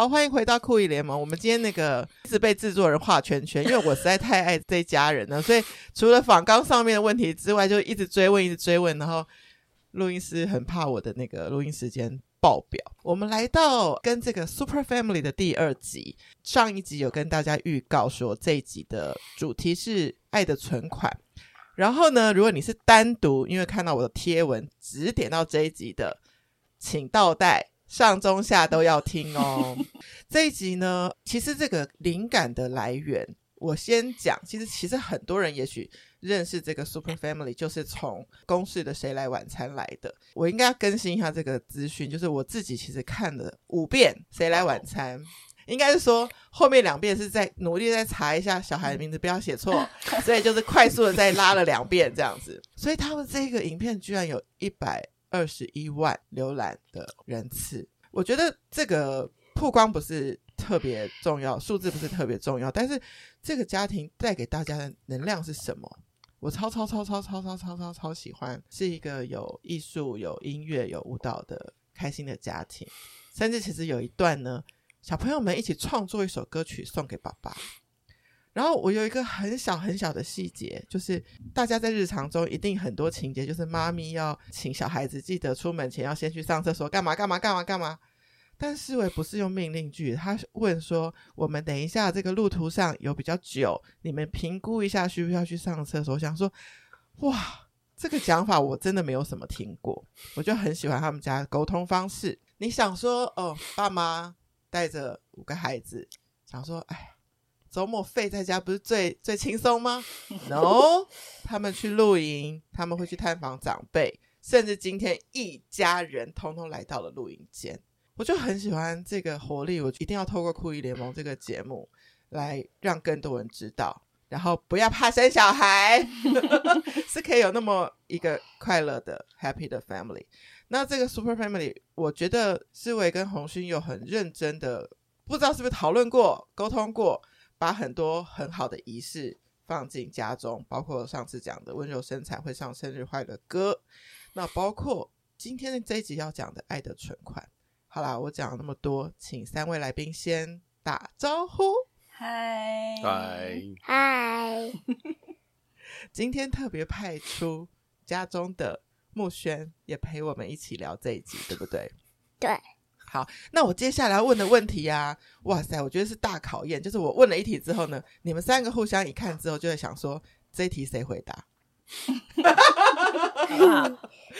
好，欢迎回到酷艺联盟。我们今天那个一直被制作人画圈圈，因为我实在太爱这家人了，所以除了访纲上面的问题之外，就一直追问，一直追问，然后录音师很怕我的那个录音时间爆表。我们来到跟这个 Super Family 的第二集，上一集有跟大家预告说这一集的主题是爱的存款。然后呢，如果你是单独因为看到我的贴文只点到这一集的，请倒带。上中下都要听哦。这一集呢，其实这个灵感的来源，我先讲。其实，其实很多人也许认识这个 Super Family，就是从公视的《谁来晚餐》来的。我应该要更新一下这个资讯，就是我自己其实看了五遍《谁来晚餐》，应该是说后面两遍是在努力在查一下小孩的名字不要写错，所以就是快速的再拉了两遍这样子。所以他们这个影片居然有一百。二十一万浏览的人次，我觉得这个曝光不是特别重要，数字不是特别重要，但是这个家庭带给大家的能量是什么？我超超超超超超超超超喜欢，是一个有艺术、有音乐、有舞蹈的开心的家庭，甚至其实有一段呢，小朋友们一起创作一首歌曲送给爸爸。然后我有一个很小很小的细节，就是大家在日常中一定很多情节，就是妈咪要请小孩子记得出门前要先去上厕所，干嘛干嘛干嘛干嘛。但思维不是用命令句，他问说：“我们等一下这个路途上有比较久，你们评估一下需不需要去上厕所？”想说，哇，这个讲法我真的没有什么听过，我就很喜欢他们家的沟通方式。你想说，哦，爸妈带着五个孩子，想说，哎。周末废在家不是最最轻松吗？No，他们去露营，他们会去探访长辈，甚至今天一家人通通来到了露营间。我就很喜欢这个活力，我一定要透过酷艺联盟这个节目来让更多人知道，然后不要怕生小孩，是可以有那么一个快乐的 happy 的 family。那这个 super family，我觉得思维跟红勋有很认真的，不知道是不是讨论过、沟通过。把很多很好的仪式放进家中，包括上次讲的温柔生产会唱生日快乐歌，那包括今天的这一集要讲的爱的存款。好啦，我讲了那么多，请三位来宾先打招呼。嗨嗨嗨！今天特别派出家中的木轩也陪我们一起聊这一集，对不对？对。好，那我接下来要问的问题啊，哇塞，我觉得是大考验。就是我问了一题之后呢，你们三个互相一看之后，就会想说这一题谁回答？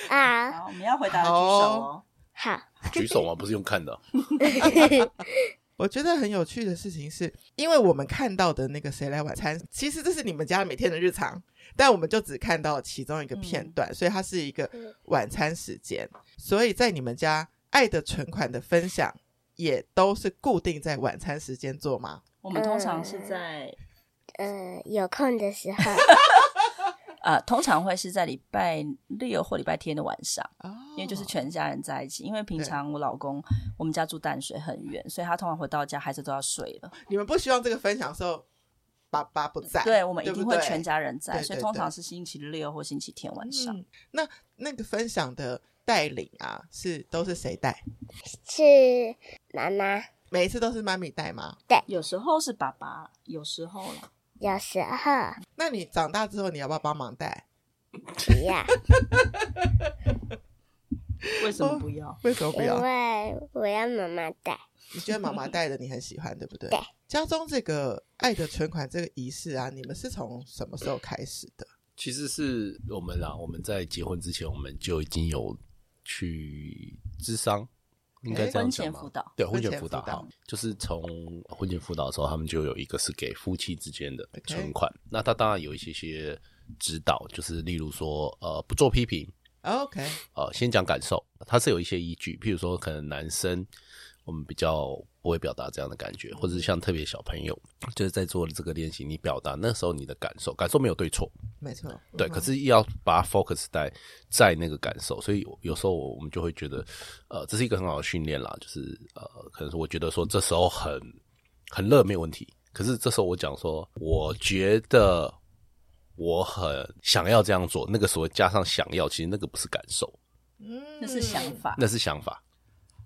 啊，好，我们要回答的举手哦。好，举手吗？不是用看的。我觉得很有趣的事情是，因为我们看到的那个谁来晚餐，其实这是你们家每天的日常，但我们就只看到其中一个片段，嗯、所以它是一个晚餐时间。所以在你们家。爱的存款的分享也都是固定在晚餐时间做吗？我们通常是在呃，呃有空的时候，呃，通常会是在礼拜六或礼拜天的晚上，哦，因为就是全家人在一起。因为平常我老公我们家住淡水很远，所以他通常回到家孩子都要睡了。你们不希望这个分享的时候爸爸不在？对，我们一定会全家人在，对对对，所以通常是星期六或星期天晚上。嗯，那那个分享的。带领啊，是都是谁带？是妈妈。每一次都是妈咪带吗？对，有时候是爸爸，有时候啦，有时候。那你长大之后，你要不要帮忙带？不要。为什么不要？为什么不要？因为我要妈妈带。你觉得妈妈带的你很喜欢，对不对？对。家中这个爱的存款这个仪式啊，你们是从什么时候开始的？其实是我们啊，我们在结婚之前，我们就已经有。去智商，应该这样讲吗？婚前辅导，对，婚前辅导哈，就是从婚前辅导的时候，他们就有一个是给夫妻之间的存款。那他当然有一些些指导，就是例如说，呃，不做批评，OK，呃，先讲感受，他是有一些依据，譬如说，可能男生。我们比较不会表达这样的感觉，或者是像特别小朋友，就是在做这个练习，你表达那时候你的感受，感受没有对错，没错，对，可是要把它 focus 在在那个感受，所以有时候我们就会觉得，呃，这是一个很好的训练啦，就是呃，可能是我觉得说这时候很很热没有问题，可是这时候我讲说，我觉得我很想要这样做，那个所谓加上想要，其实那个不是感受，嗯，那是想法，那是想法。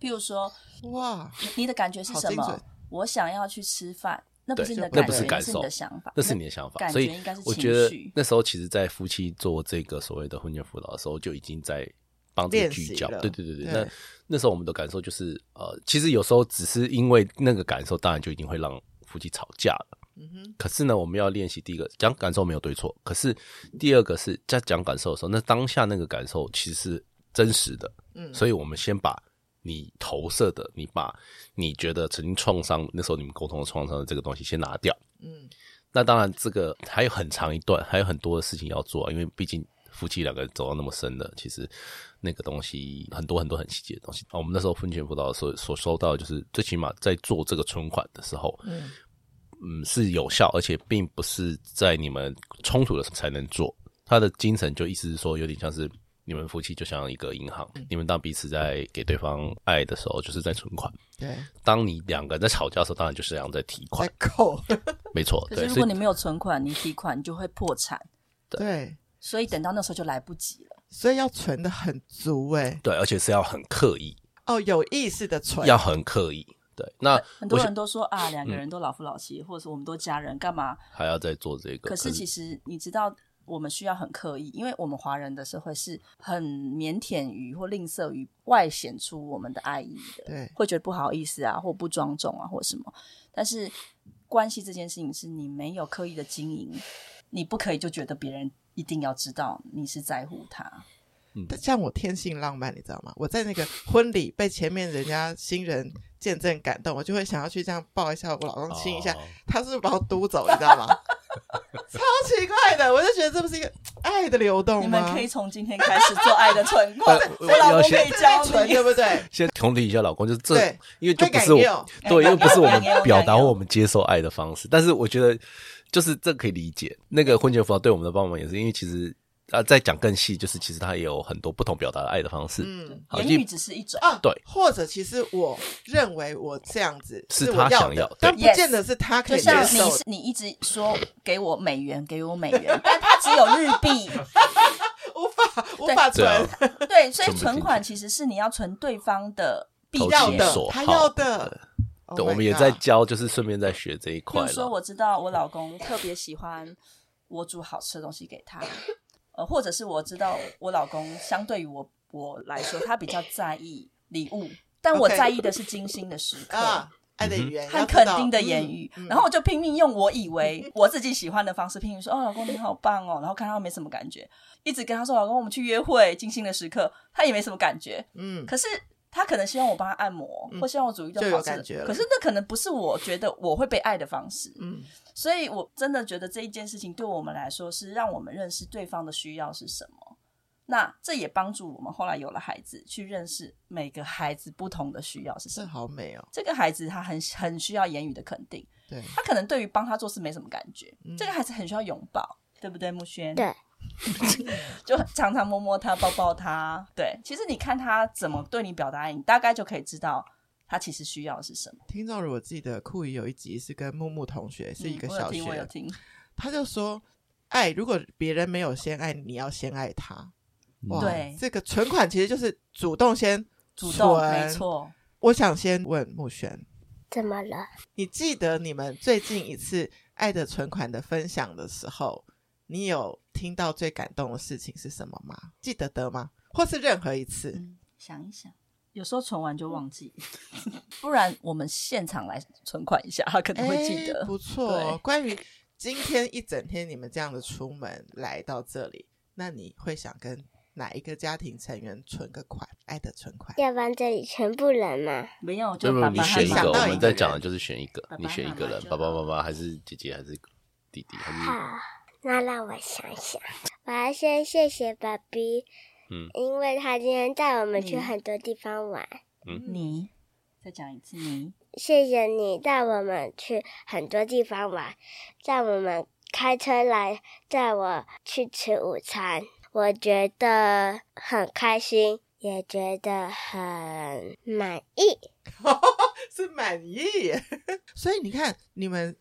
譬如说，哇，你的感觉是什么？我想要去吃饭，那不是你的感觉，那不是感受，是你的想法，那是你的想法。感觉应该是情绪。所以我觉得那时候，其实，在夫妻做这个所谓的婚前辅导的时候，就已经在帮自己聚焦。对对对对，那那时候我们的感受就是，呃，其实有时候只是因为那个感受，当然就一定会让夫妻吵架了。嗯哼。可是呢，我们要练习第一个讲感受没有对错，可是第二个是在讲感受的时候，那当下那个感受其实是真实的。嗯。所以我们先把你投射的，你把你觉得曾经创伤，那时候你们沟通的创伤的这个东西先拿掉。嗯。那当然，这个还有很长一段，还有很多的事情要做啊，因为毕竟夫妻两个人走到那么深的，其实那个东西很多很多很细节的东西。我们那时候婚前辅导的时候所收到就是，最起码在做这个存款的时候，嗯。嗯，是有效，而且并不是在你们冲突的时候才能做。他的精神就意思是说，有点像是你们夫妻就像一个银行，嗯、你们当彼此在给对方爱的时候，就是在存款。对，当你两个人在吵架的时候，当然就是这样在提款。在扣，没错。可是如果你没有存款，你提款你就会破产。对，所以等到那时候就来不及了。所以要存的很足哎、欸。对，而且是要很刻意。哦，有意识的存，要很刻意。对，那很多人都说啊，两个人都老夫老妻，嗯、或者是我们都家人，干嘛还要再做这个？可是其实你知道，我们需要很刻意，因为我们华人的社会是很腼腆于或吝啬于外显出我们的爱意的，对，会觉得不好意思啊，或不庄重啊，或什么。但是关系这件事情是你没有刻意的经营，你不可以就觉得别人一定要知道你是在乎他。嗯，像我天性浪漫，你知道吗？我在那个婚礼被前面人家新人见证感动，我就会想要去这样抱一下我老公，亲一下，哦、他是不是把我嘟走？你知道吗？超奇怪的，我就觉得这不是一个爱的流动吗？你们可以从今天开始做爱的存款，我老公可以教你，对不对？先同理一下老公，就是这，因为就不是我，对，因为不是我们表达或我们接受爱的方式。但是我觉得，就是这可以理解。那个婚前辅导对我们的帮忙也是，因为其实。啊，再讲更细，就是其实他也有很多不同表达的爱的方式。嗯，言语只是一种啊，对，或者其实我认为我这样子是他想要，但不见得是他可以接受。就像你，你一直说给我美元，给我美元，但他只有日币，无法无法存。对，所以存款其实是你要存对方的必要的，他要的。对，我们也在教，就是顺便在学这一块。比如说，我知道我老公特别喜欢我煮好吃的东西给他。呃，或者是我知道我老公相对于我我来说，他比较在意礼物，但我在意的是精心的时刻，爱的语言和肯定的言语。然后我就拼命用我以为我自己喜欢的方式拼命说：“哦，老公你好棒哦。”然后看他没什么感觉，一直跟他说：“老公，我们去约会，精心的时刻。”他也没什么感觉。嗯，可是他可能希望我帮他按摩，或希望我煮一顿好吃的。可是那可能不是我觉得我会被爱的方式。嗯。所以，我真的觉得这一件事情对我们来说是让我们认识对方的需要是什么。那这也帮助我们后来有了孩子，去认识每个孩子不同的需要是什么。好美哦！这个孩子他很很需要言语的肯定，对，他可能对于帮他做事没什么感觉。嗯、这个孩子很需要拥抱，对不对，木轩？对，就常常摸摸他，抱抱他。对，其实你看他怎么对你表达爱，你大概就可以知道。他其实需要的是什么？听众如果记得酷姨有一集是跟木木同学，是一个小学，嗯、我有听，我有听。他就说，爱如果别人没有先爱你，要先爱他。哇，对，这个存款其实就是主动先主动，没错。我想先问木璇，怎么了？你记得你们最近一次爱的存款的分享的时候，你有听到最感动的事情是什么吗？记得得吗？或是任何一次？嗯、想一想。有时候存完就忘记，不然我们现场来存款一下，他可能会记得。欸、不错，对关于今天一整天你们这样的出门来到这里，那你会想跟哪一个家庭成员存个款？爱的存款？要不然这里全部人嘛？没有，就爸爸你选一个。我们在讲的就是选一个，爸爸你选一个人，爸爸妈妈还是姐姐还是弟弟？还是好，那让我想想，我要先谢谢爸比。嗯，因为他今天带我们去很多地方玩。嗯，你再讲一次，你谢谢你带我们去很多地方玩，带我们开车来带我去吃午餐，我觉得很开心，也觉得很满意，是满意。所以你看，你们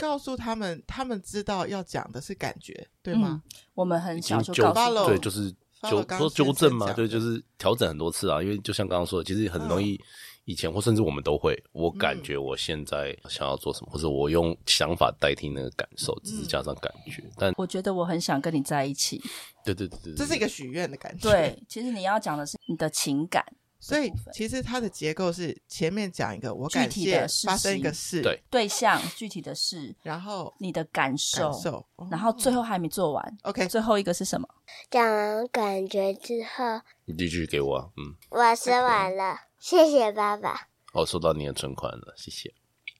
告诉他们，他们知道要讲的是感觉，对吗？嗯、我们很小就告诉，对，就是。纠说纠正嘛，对，就是调整很多次啊。因为就像刚刚说的，其实很容易。以前或甚至我们都会，我感觉我现在想要做什么，嗯、或者我用想法代替那个感受，只是加上感觉。嗯、但我觉得我很想跟你在一起。对对对对，这是一个许愿的感觉。对，其实你要讲的是你的情感的。所以其实它的结构是前面讲一个我感谢发生一个事，对对象具体的事，然后你的感受，感受然后最后还没做完。OK，最后一个是什么？讲完感觉之后，你继续给我、啊。嗯，我说完了，Okay. 谢谢爸爸。哦，收到你的存款了，谢谢。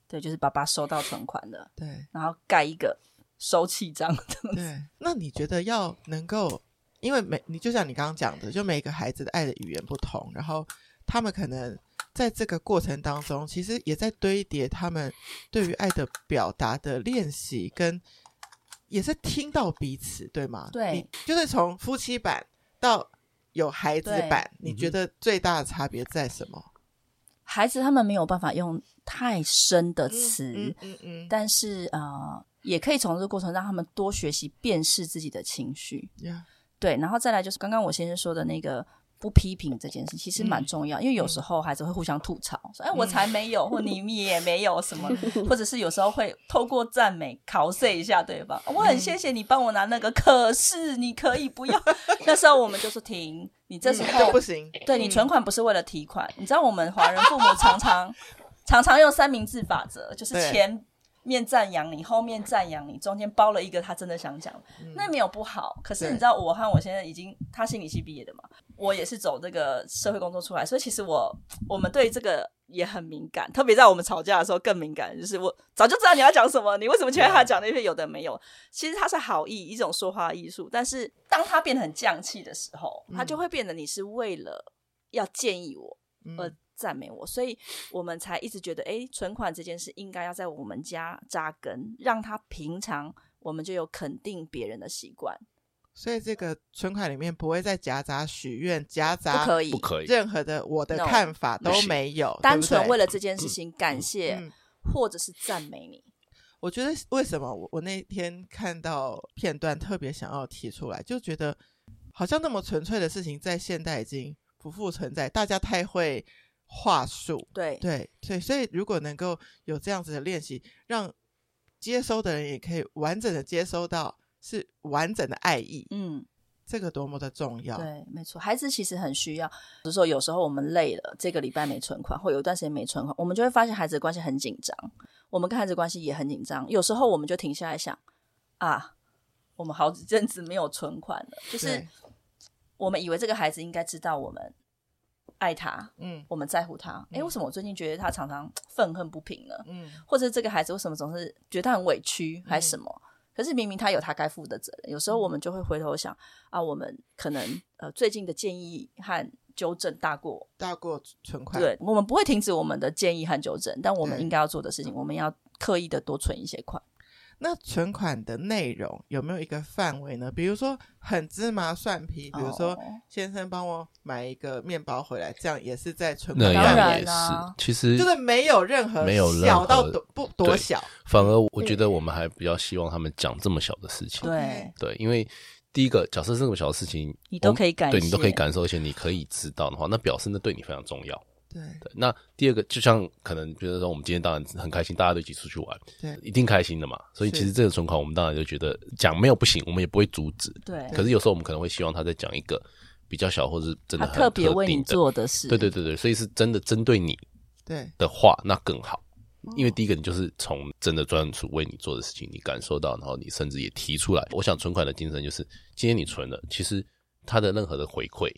对，就是爸爸收到存款了。对，然后盖一个收气章。对，那你觉得要能够，因为每你就像你刚刚讲的，就每个孩子的爱的语言不同，然后他们可能在这个过程当中，其实也在堆叠他们对于爱的表达的练习，跟也是听到彼此，对吗？对，就是从夫妻版到有孩子版，你觉得最大的差别在什么？孩子他们没有办法用太深的词，嗯嗯嗯，但是呃，也可以从这个过程让他们多学习辨识自己的情绪。Yeah. 对，然后再来就是刚刚我先生说的那个不批评这件事，其实蛮重要，因为有时候孩子会互相吐槽，说哎我才没有，或你也没有什么，或者是有时候会透过赞美考试一下对方，我很谢谢你帮我拿那个，可是你可以不要。那时候我们就是停。你这时候、嗯、不行，对，你存款不是为了提款。嗯、你知道我们华人父母常常常常用三明治法则，就是前面赞扬你，后面赞扬你，中间包了一个他真的想讲，嗯、那没有不好。可是你知道，我和我现在已经他心理系毕业的嘛，我也是走这个社会工作出来，所以其实我我们对这个。也很敏感，特别在我们吵架的时候更敏感。就是我早就知道你要讲什么，你为什么前面他讲那些有的没有？其实他是好意，一种说话艺术。但是当他变得很犟气的时候，他就会变得你是为了要建议我而赞美我，所以我们才一直觉得，哎，存款这件事应该要在我们家扎根，让他平常我们就有肯定别人的习惯。所以这个存款里面不会再夹杂许愿，夹杂不可以，不可以，任何的我的看法都没有，单纯为了这件事情感谢或者是赞美你。我觉得为什么我我那天看到片段特别想要提出来，就觉得好像那么纯粹的事情在现代已经不复存在，大家太会话术，对对对，所以如果能够有这样子的练习，让接收的人也可以完整的接收到。是完整的爱意，嗯，这个多么的重要。对，没错，孩子其实很需要。比如说，有时候我们累了，这个礼拜没存款，或有一段时间没存款，我们就会发现孩子的关系很紧张，我们跟孩子关系也很紧张。有时候我们就停下来想，啊，我们好几阵子没有存款了，就是我们以为这个孩子应该知道我们爱他，嗯，我们在乎他。哎，为什么我最近觉得他常常愤恨不平呢？嗯，或者这个孩子为什么总是觉得他很委屈，还是什么？嗯可是明明他有他该负的责任，有时候我们就会回头想啊，我们可能呃最近的建议和纠正大过大过存款，对，我们不会停止我们的建议和纠正，但我们应该要做的事情，我们要刻意的多存一些款。那存款的内容有没有一个范围呢？比如说很芝麻蒜皮，比如说先生帮我买一个面包回来，这样也是在存款。当然也是，其实就是没有任何没有小到多不多小，反而我觉得我们还比较希望他们讲这么小的事情。对对，因为第一个假设这么小的事情，你都可以感，对你都可以感受，而且你可以知道的话，那表示那对你非常重要。对对，那第二个就像可能比如说，我们今天当然很开心，大家都一起出去玩，对，一定开心的嘛。所以其实这个存款，我们当然就觉得讲没有不行，我们也不会阻止。对。可是有时候我们可能会希望他再讲一个比较小，或是真的很特别为你做的事。对对对对，所以是真的针对你对的话，那更好。因为第一个，你就是从真的专属为你做的事情，你感受到，然后你甚至也提出来。我想存款的精神就是，今天你存了，其实他的任何的回馈。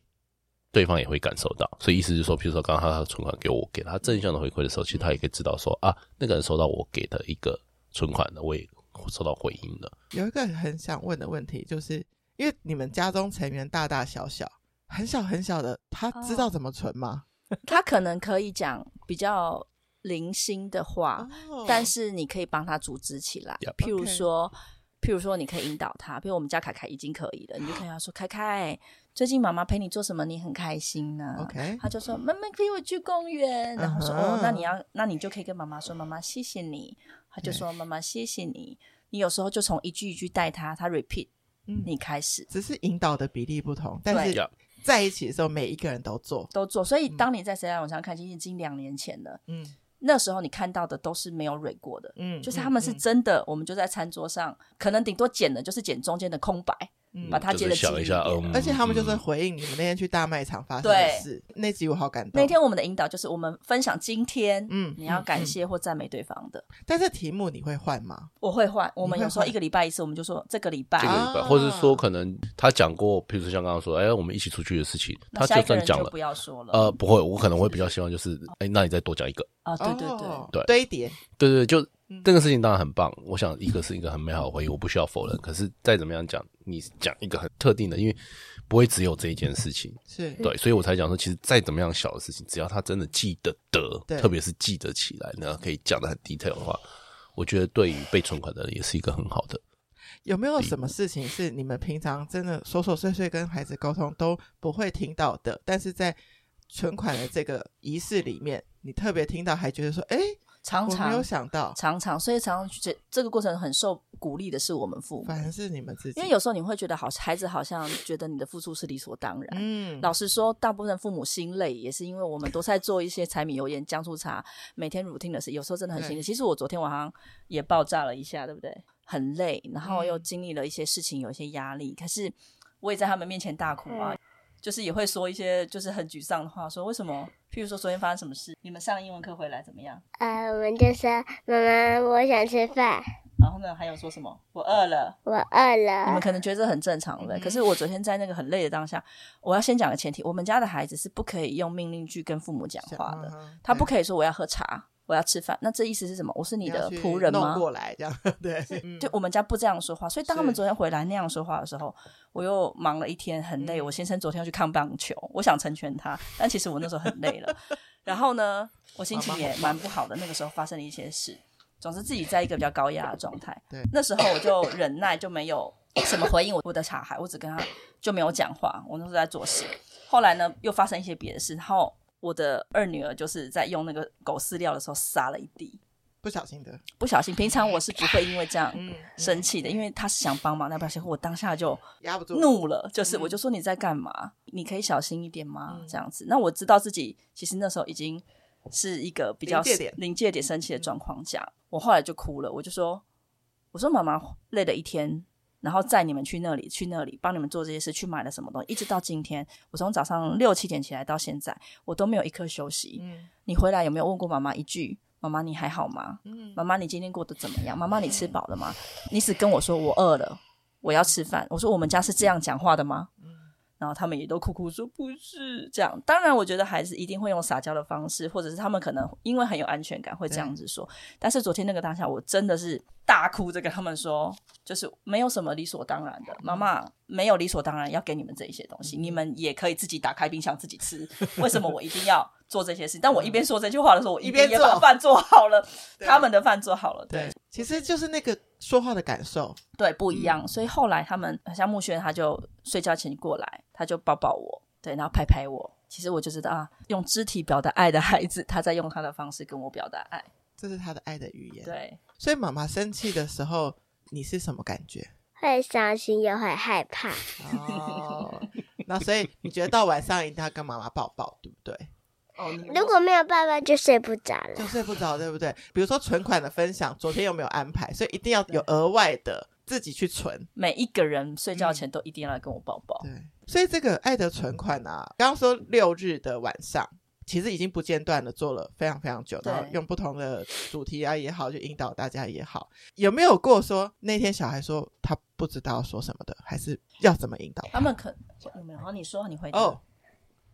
对方也会感受到，所以意思就是说，比如说刚刚他的存款给我给他正向的回馈的时候，其实他也可以知道说啊，那个人收到我给的一个存款的，我也收到回应了。有一个很想问的问题，就是因为你们家中成员大大小小，很小很小的，他知道怎么存吗？哦、他可能可以讲比较零星的话，哦、但是你可以帮他组织起来，Yep. 譬如说。Okay. 譬如说，你可以引导他，比如我们家凯凯已经可以了，你就可以跟他说：“凯凯，最近妈妈陪你做什么？你很开心呢、啊。” OK，他就说：“妈妈陪我去公园。”然后说：“ uh huh. 哦，那你要，那你就可以跟妈妈说：‘妈妈谢谢你。’他就说：‘.妈妈谢谢你。’你有时候就从一句一句带他，他 repeat，嗯，你开始，只是引导的比例不同，但是在一起的时候，每一个人都做，都做。所以当你在谁来我上看，其实已经两年前了，嗯。那时候你看到的都是没有蕊过的，嗯，就是他们是真的，我们就在餐桌上，可能顶多剪的就是剪中间的空白。把它接的紧一点，而且他们就是回应你们那天去大卖场发生的事。那集我好感动。那天我们的引导就是我们分享今天，嗯，你要感谢或赞美对方的。但是题目你会换吗？我会换。我们有时候一个礼拜一次，我们就说这个礼拜，这个礼拜，或者是说可能他讲过，比如说像刚刚说，哎，我们一起出去的事情，他就算讲了，不要说了。呃，不会，我可能会比较希望就是，哎，那你再多讲一个。啊，对对对对，堆叠，对对，就。这个事情当然很棒，我想一个是一个很美好的回忆，我不需要否认。可是再怎么样讲，你讲一个很特定的，因为不会只有这一件事情，是对，所以我才讲说，其实再怎么样小的事情，只要他真的记得得，特别是记得起来，那可以讲的很 detail 的话，我觉得对于被存款的人也是一个很好的。有没有什么事情是你们平常真的琐琐碎碎跟孩子沟通都不会听到的，但是在存款的这个仪式里面，你特别听到，还觉得说，哎？常常没有想到，常常，所以常常这这个过程很受鼓励的是我们父母，反而是你们自己。因为有时候你会觉得好，孩子好像觉得你的付出是理所当然。嗯，老实说，大部分父母心累，也是因为我们都在做一些柴米油盐酱醋茶，每天 routine 的事，有时候真的很心累。其实我昨天晚上也爆炸了一下，对不对？很累，然后又经历了一些事情，有一些压力。可是我也在他们面前大哭啊。就是也会说一些就是很沮丧的话，说为什么？譬如说昨天发生什么事？你们上英文课回来怎么样？呃，我们就说妈妈，我想吃饭。然后呢，还有说什么？我饿了，我饿了。你们可能觉得这很正常的，嗯、可是我昨天在那个很累的当下，我要先讲个前提：我们家的孩子是不可以用命令句跟父母讲话的，他不可以说我要喝茶。我要吃饭，那这意思是什么？我是你的仆人吗？过来这样 对，就我们家不这样说话，所以当他们昨天回来那样说话的时候，我又忙了一天，很累。我先生昨天要去看棒球，我想成全他，但其实我那时候很累了。然后呢，我心情也蛮不好的。那个时候发生了一些事，总之自己在一个比较高压的状态。对，那时候我就忍耐，就没有什么回应我我的小孩，我只跟他就没有讲话。我那时候在做事。后来呢，又发生一些别的事，然后。我的二女儿就是在用那个狗饲料的时候撒了一地，不小心的，不小心。平常我是不会因为这样 生气的，因为他是想帮忙，那不小心我当下就压不住怒了，就是我就说你在干嘛？你可以小心一点吗？这样子。那我知道自己其实那时候已经是一个比较临界点生气的状况下，我后来就哭了，我就说，我说妈妈累了一天。然后载你们去那里，去那里帮你们做这些事，去买了什么东西，一直到今天，我从早上六七点起来到现在，我都没有一刻休息。嗯，你回来有没有问过妈妈一句？妈妈你还好吗？嗯，妈妈你今天过得怎么样？妈妈你吃饱了吗？你只跟我说我饿了，我要吃饭。我说我们家是这样讲话的吗？嗯。然后他们也都哭哭说不是这样。当然，我觉得孩子一定会用撒娇的方式，或者是他们可能因为很有安全感会这样子说。但是昨天那个当下，我真的是大哭着跟他们说，就是没有什么理所当然的。妈妈没有理所当然要给你们这一些东西，你们也可以自己打开冰箱自己吃。为什么我一定要做这些事？但我一边说这句话的时候，我一边也把饭做好了，他们的饭做好了。对，其实就是那个说话的感受，对，不一样。所以后来他们像木轩，他就睡觉前过来。他就抱抱我，对，然后拍拍我。其实我就知道啊，用肢体表达爱的孩子，他在用他的方式跟我表达爱，这是他的爱的语言。对，所以妈妈生气的时候，你是什么感觉？会伤心又会害怕。哦，那所以你觉得到晚上一定要跟妈妈抱抱，对不对？哦，如果没有爸爸就睡不着了，就睡不着，对不对？比如说存款的分享，昨天有没有安排？所以一定要有额外的自己去存。每一个人睡觉前都一定要来跟我抱抱。对。所以这个爱的存款啊，刚刚说六日的晚上，其实已经不间断的做了非常非常久，然后用不同的主题啊也好，就引导大家也好，有没有过说那天小孩说他不知道说什么的，还是要怎么引导他？他们可有没有？好，你说，你回答。哦，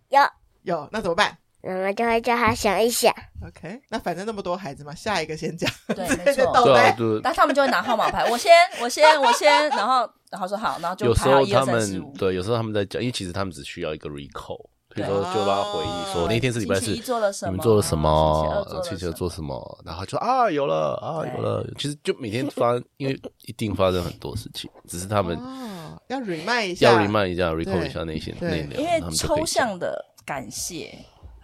有有，那怎么办？妈妈就会叫他想一想。OK，那反正那么多孩子嘛，下一个先讲。对，没错。对，但他们就会拿号码牌，我先，我先，我先，然后。然后说好，然后就排到一二三四五。对，有时候他们在讲，因为其实他们只需要一个 recall，比如说就让他回忆说那天是礼拜四，你们做了什么？星期二做什么？然后就啊有了啊有了。其实就每天发，因为一定发生很多事情，只是他们 要 remind 一下，要 remind 一下，recall 一下那些内容。因为抽象的感谢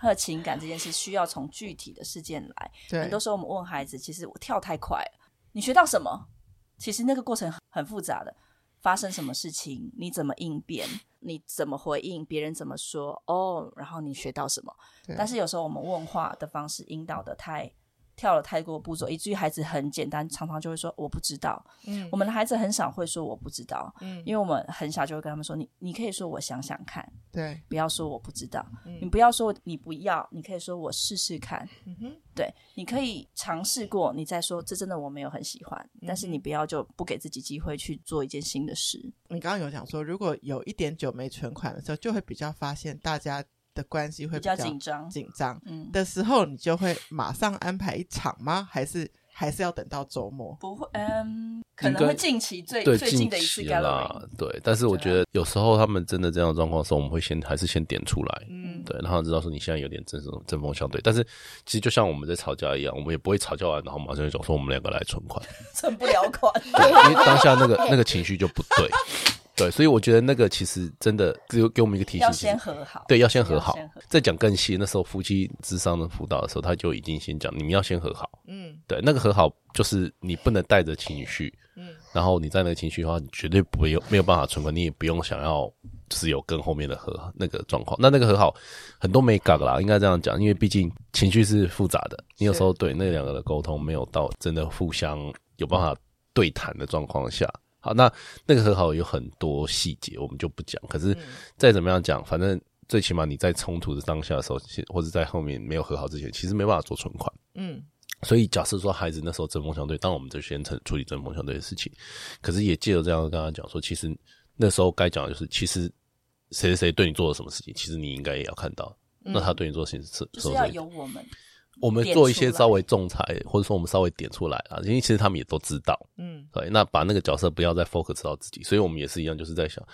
和情感这件事，需要从具体的事件来。很多时候我们问孩子，其实我跳太快了，你学到什么？其实那个过程很复杂的。发生什么事情，你怎么应变，你怎么回应，别人怎么说，哦，然后你学到什么。但是有时候我们问话的方式引导的太。跳了太多步骤，以至于孩子很简单，常常就会说我不知道。嗯，我们的孩子很少会说我不知道。嗯，因为我们很小就会跟他们说，你你可以说我想想看，对，不要说我不知道。嗯，你不要说你不要，你可以说我试试看。嗯哼，对，你可以尝试过，你再说这真的我没有很喜欢，嗯，但是你不要就不给自己机会去做一件新的事。你刚刚有讲说，如果有一点久没存款的时候，就会比较发现大家。的关系会比较紧张，紧张的时候，你就会马上安排一场吗？还是还是要等到周末？不会，嗯，可能会近期最最近的一次啦。对，但是我觉得有时候他们真的这样的状况的时候，我们会先还是先点出来，嗯，对，然后知道说你现在有点针锋针锋相对。但是其实就像我们在吵架一样，我们也不会吵架完然后马上就讲说我们两个来存款，存不了款，对，因为当下那个那个情绪就不对。对，所以我觉得那个其实真的只有给我们一个提醒，要先和好。对，要先和好。再讲更细，那时候夫妻智商的辅导的时候，他就已经先讲，你们要先和好。嗯，对，那个和好就是你不能带着情绪，嗯，然后你在那个情绪的话，你绝对不会有没有办法存款，你也不用想要就是有更后面的和那个状况。那那个和好很多没搞啦，应该这样讲，因为毕竟情绪是复杂的，你有时候对那两个的沟通没有到真的互相有办法对谈的状况下。好，那那个和好有很多细节，我们就不讲。可是再怎么样讲，反正最起码你在冲突的当下的时候，或者在后面没有和好之前，其实没办法做存款。嗯，所以假设说孩子那时候针锋相对，当然我们就先处理针锋相对的事情。可是也借着这样跟他讲说，其实那时候该讲的就是，其实谁谁谁对你做了什么事情，其实你应该也要看到。那他对你做的事情是，就是要有我们。我们做一些稍微仲裁，或者说我们稍微点出来啊，因为其实他们也都知道，嗯，对。那把那个角色不要再 focus 到自己，所以我们也是一样，就是在想，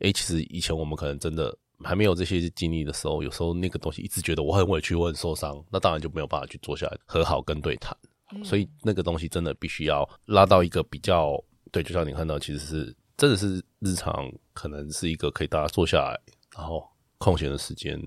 诶，其实以前我们可能真的还没有这些经历的时候，有时候那个东西一直觉得我很委屈，我很受伤，那当然就没有办法去坐下来和好跟对谈。所以那个东西真的必须要拉到一个比较，对，就像你看到，其实是真的是日常，可能是一个可以大家坐下来，然后空闲的时间。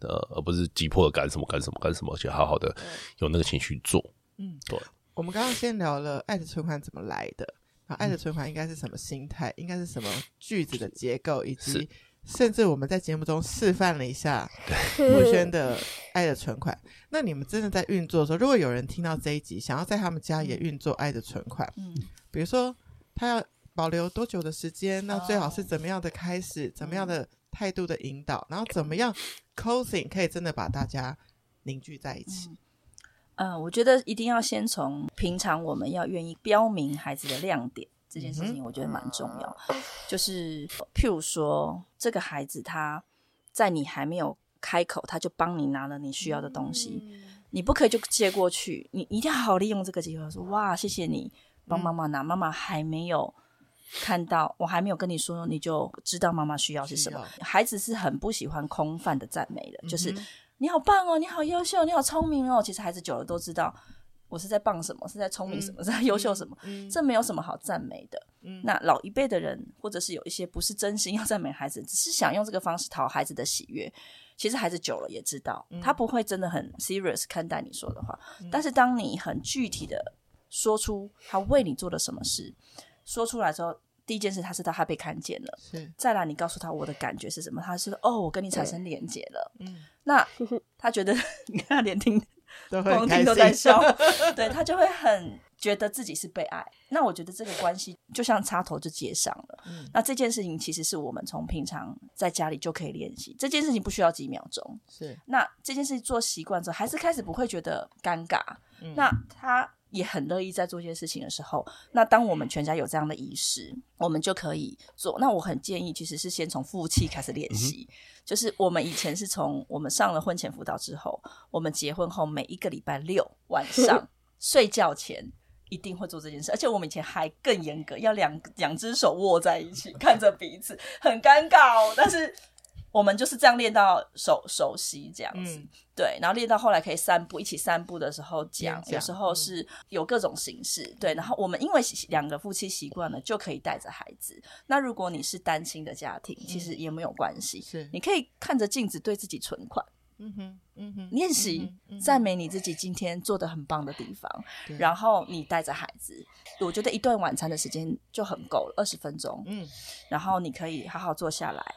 呃，而不是急迫的干什么干什么干什么，而且好好的有那个情绪做。嗯，对。我们刚刚先聊了爱的存款怎么来的，然后爱的存款应该是什么心态，应该是什么句子的结构，以及甚至我们在节目中示范了一下木 轩的爱的存款。那你们真的在运作的时候，如果有人听到这一集，想要在他们家也运作爱的存款，嗯，比如说他要保留多久的时间，那最好是怎么样的开始，怎么样的态度的引导，然后怎么样？Closing 可以真的把大家凝聚在一起。嗯，呃、我觉得一定要先从平常我们要愿意标明孩子的亮点这件事情，我觉得蛮重要。嗯、就是譬如说，这个孩子他在你还没有开口，他就帮你拿了你需要的东西，嗯、你不可以就接过去，你一定要好好利用这个机会，说哇，谢谢你帮妈妈拿，妈妈还没有。看到我还没有跟你说，你就知道妈妈需要是什么。孩子是很不喜欢空泛的赞美的，就是你好棒哦，你好优秀，你好聪明哦。其实孩子久了都知道我是在棒什么，是在聪明什么，是在优秀什么。这没有什么好赞美的。那老一辈的人，或者是有一些不是真心要赞美孩子，只是想用这个方式讨孩子的喜悦。其实孩子久了也知道，他不会真的很 serious 看待你说的话。但是当你很具体的说出他为你做了什么事。说出来之后，第一件事他知道他被看见了。是，再来你告诉他我的感觉是什么，他是哦，我跟你产生连结了。嗯，那他觉得 你看他连听 光听都在笑，对他就会很觉得自己是被爱。那我觉得这个关系就像插头就接上了。嗯，那这件事情其实是我们从平常在家里就可以练习。这件事情不需要几秒钟。是，那这件事情做习惯之后，孩子开始不会觉得尴尬。嗯，那他。也很乐意在做一些事情的时候，那当我们全家有这样的仪式，我们就可以做。那我很建议，其实是先从夫妻开始练习。嗯、就是我们以前是从我们上了婚前辅导之后，我们结婚后每一个礼拜六晚上 睡觉前一定会做这件事，而且我们以前还更严格，要两两只手握在一起，看着彼此，很尴尬哦，但是。我们就是这样练到熟熟悉这样子，嗯、对，然后练到后来可以散步，一起散步的时候讲，有时候是有各种形式，嗯、对，然后我们因为两个夫妻习惯了，就可以带着孩子。那如果你是单亲的家庭，其实也没有关系，是、嗯、你可以看着镜子对自己存款，嗯哼，嗯哼，练习赞美你自己今天做的很棒的地方，然后你带着孩子，我觉得一顿晚餐的时间就很够了，二十分钟，嗯，然后你可以好好坐下来。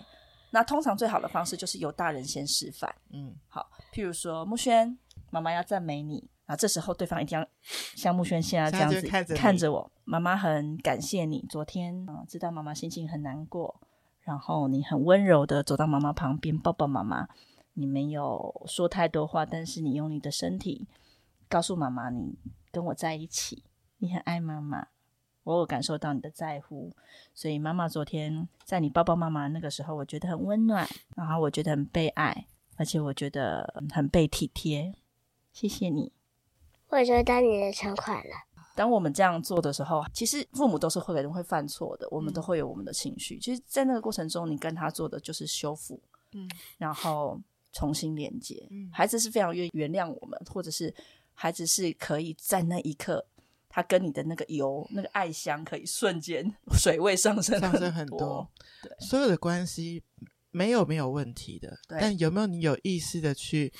那通常最好的方式就是由大人先示范，嗯，好，譬如说木轩，妈妈要赞美你，啊，这时候对方一定要像木轩现在这样子看着看着我，妈妈很感谢你，昨天啊，知道妈妈心情很难过，然后你很温柔的走到妈妈旁边抱抱妈妈。你没有说太多话，但是你用你的身体告诉妈妈，你跟我在一起，你很爱妈妈，我有感受到你的在乎，所以妈妈昨天在你抱抱妈妈那个时候，我觉得很温暖，然后我觉得很被爱，而且我觉得很被体贴，谢谢你。我收到你的存款了。当我们这样做的时候，其实父母都是会人会犯错的，我们都会有我们的情绪。其实，在那个过程中，你跟他做的就是修复，嗯，然后。重新连接，孩子是非常愿意原谅我们，或者是孩子是可以在那一刻，他跟你的那个油、那个爱香，可以瞬间 水位上升上升很多。对，所有的关系没有没有问题的，但有没有你有意识的去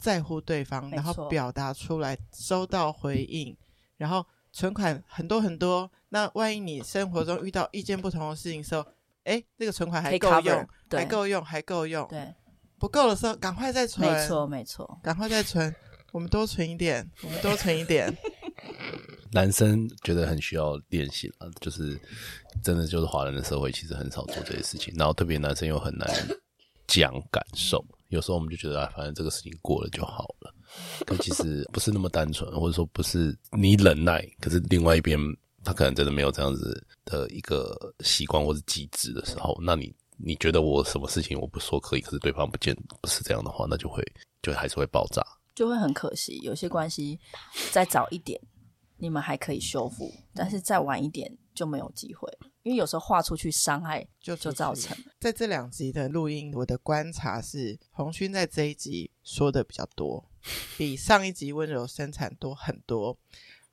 在乎对方，然后表达出来，收到回应，然后存款很多很多。那万一你生活中遇到意见不同的事情的时候，哎，这个存款还够用，还够用，还够用，对。不够的时候，赶快再存。没错，没错，赶快再存。我们多存一点，我们多存一点。男生觉得很需要练习了，就是真的，就是华人的社会其实很少做这些事情。然后特别男生又很难讲感受，有时候我们就觉得啊，反正这个事情过了就好了。可其实不是那么单纯，或者说不是你忍耐，可是另外一边他可能真的没有这样子的一个习惯或者机制的时候，那你。你觉得我什么事情我不说可以，可是对方不见不是这样的话，那就会就还是会爆炸，就会很可惜。有些关系再早一点，你们还可以修复，但是再晚一点就没有机会，因为有时候画出去伤害就就造成。在这两集的录音，我的观察是，红勋在这一集说的比较多，比上一集温柔生产多很多，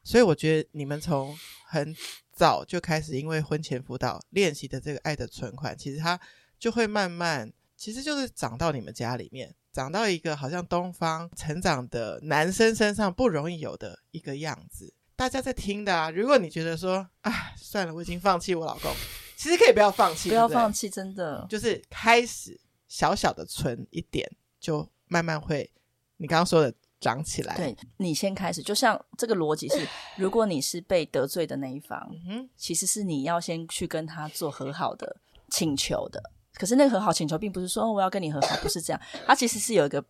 所以我觉得你们从很早就开始，因为婚前辅导练习的这个爱的存款，其实它。就会慢慢，其实就是长到你们家里面，长到一个好像东方成长的男生身上不容易有的一个样子。大家在听的啊，如果你觉得说，啊，算了，我已经放弃我老公，其实可以不要放弃，不要放弃，真的就是开始小小的存一点，就慢慢会，你刚刚说的长起来。对，你先开始，就像这个逻辑是，如果你是被得罪的那一方，嗯，其实是你要先去跟他做和好的请求的。可是那个和好请求并不是说，哦，我要跟你和好，不是这样，它其实是有一个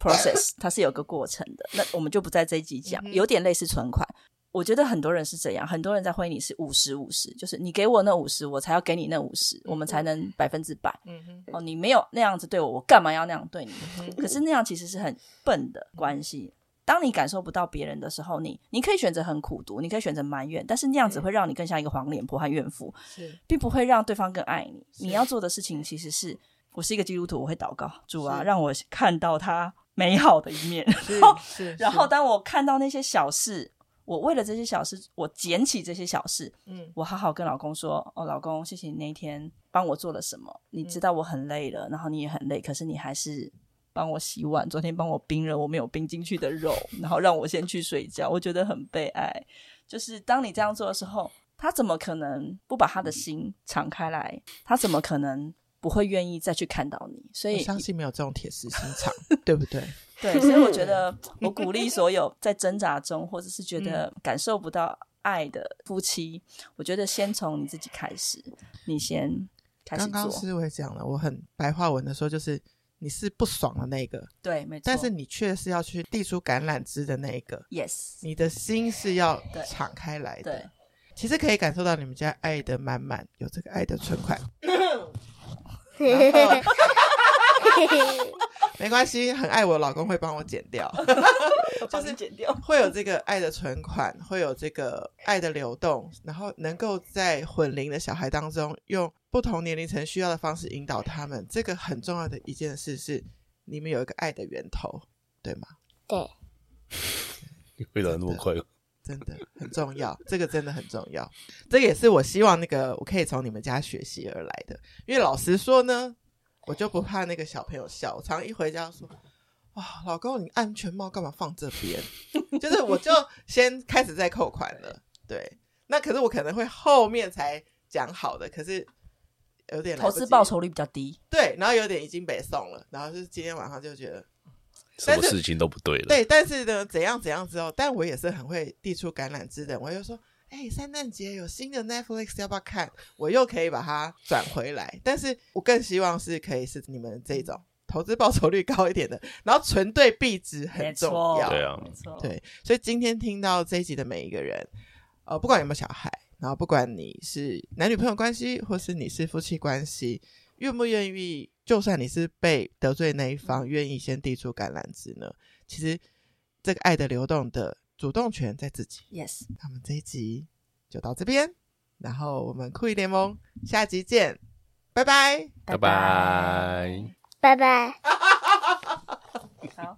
process，它是有个过程的。那我们就不在这一集讲，有点类似存款。我觉得很多人是这样，很多人在婚姻里是五十五十，就是你给我那五十，我才要给你那五十，我们才能百分之百。嗯哼，哦，你没有那样子对我，我干嘛要那样对你？可是那样其实是很笨的关系。当你感受不到别人的时候，你你可以选择很苦读，你可以选择埋怨，但是那样子会让你更像一个黄脸婆和怨妇，是，并不会让对方更爱你。你要做的事情其实是，我是一个基督徒，我会祷告，主啊，让我看到他美好的一面。然后，然后当我看到那些小事，我为了这些小事，我捡起这些小事，嗯，我好好跟老公说，哦，老公，谢谢你那一天帮我做了什么，你知道我很累了，然后你也很累，可是你还是。帮我洗碗，昨天帮我冰了我没有冰进去的肉，然后让我先去睡觉，我觉得很悲哀。就是当你这样做的时候，他怎么可能不把他的心敞开来？他怎么可能不会愿意再去看到你？所以我相信没有这种铁石心肠，对不对？对，所以我觉得我鼓励所有在挣扎中或者是觉得感受不到爱的夫妻，我觉得先从你自己开始，你先开始做。刚刚思维讲了，我很白话文的说，就是。你是不爽的那个，对，没错。但是你却是要去递出橄榄枝的那一个，yes。你的心是要敞开来的，对。其实可以感受到你们家爱的满满，有这个爱的存款。没关系，很爱我老公会帮我剪掉，就是剪掉，会有这个爱的存款，会有这个爱的流动，然后能够在混龄的小孩当中用。不同年龄层需要的方式引导他们，这个很重要的一件事是，你们有一个爱的源头，对吗？对。你回答那么快，真的很重要，这个真的很重要，这个也是我希望那个我可以从你们家学习而来的。因为老实说呢，我就不怕那个小朋友笑，我常一回家说，哇，老公，你安全帽干嘛放这边？就是我就先开始在扣款了。对，那可是我可能会后面才讲好的，可是有点投资报酬率比较低。对，然后有点已经被送了，然后就是今天晚上就觉得 什么事情都不对了。对，但是呢，怎样怎样之后，但我也是很会递出橄榄枝的，我就说。哎，圣诞节有新的 Netflix 要不要看？我又可以把它转回来。但是我更希望是可以是你们这种投资报酬率高一点的，然后存对币值很重要。对啊，没错。对，所以今天听到这一集的每一个人，呃，不管有没有小孩，然后不管你是男女朋友关系，或是你是夫妻关系，愿不愿意？就算你是被得罪那一方，愿意先递出橄榄枝呢？其实这个爱的流动的。主动权在自己。Yes，那我们这一集就到这边，然后我们酷艺联盟下集见，拜拜，拜拜，拜拜。好。